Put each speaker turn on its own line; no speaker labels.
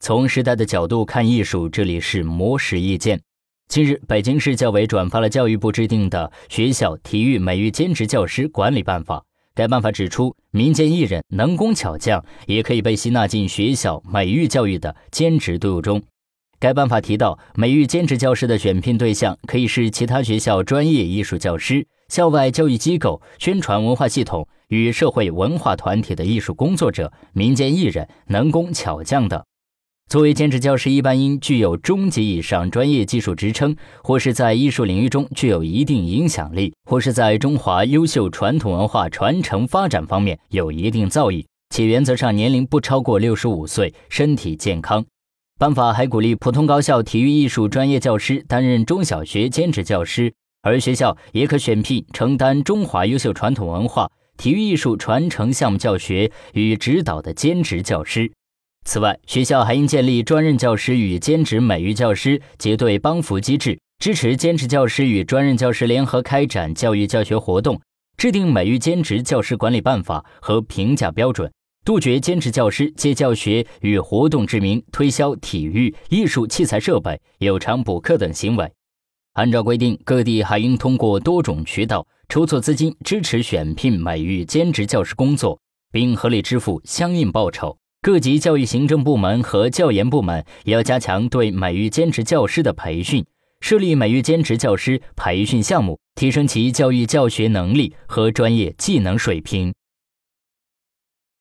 从时代的角度看艺术，这里是魔石意见。近日，北京市教委转发了教育部制定的《学校体育美育兼职教师管理办法》。该办法指出，民间艺人能工巧匠也可以被吸纳进学校美育教育的兼职队伍中。该办法提到，美育兼职教师的选聘对象可以是其他学校专业艺术教师、校外教育机构、宣传文化系统与社会文化团体的艺术工作者、民间艺人、能工巧匠等。作为兼职教师，一般应具有中级以上专业技术职称，或是在艺术领域中具有一定影响力，或是在中华优秀传统文化传承发展方面有一定造诣，且原则上年龄不超过六十五岁，身体健康。办法还鼓励普通高校体育艺术专业教师担任中小学兼职教师，而学校也可选聘承担中华优秀传统文化体育艺术传承项目教学与指导的兼职教师。此外，学校还应建立专任教师与兼职美育教师结对帮扶机制，支持兼职教师与专任教师联合开展教育教学活动，制定美育兼职教师管理办法和评价标准，杜绝兼职教师借教学与活动之名推销体育、艺术器材设备、有偿补课等行为。按照规定，各地还应通过多种渠道筹措资金，支持选聘美育兼职教师工作，并合理支付相应报酬。各级教育行政部门和教研部门也要加强对美育兼职教师的培训，设立美育兼职教师培训项目，提升其教育教学能力和专业技能水平。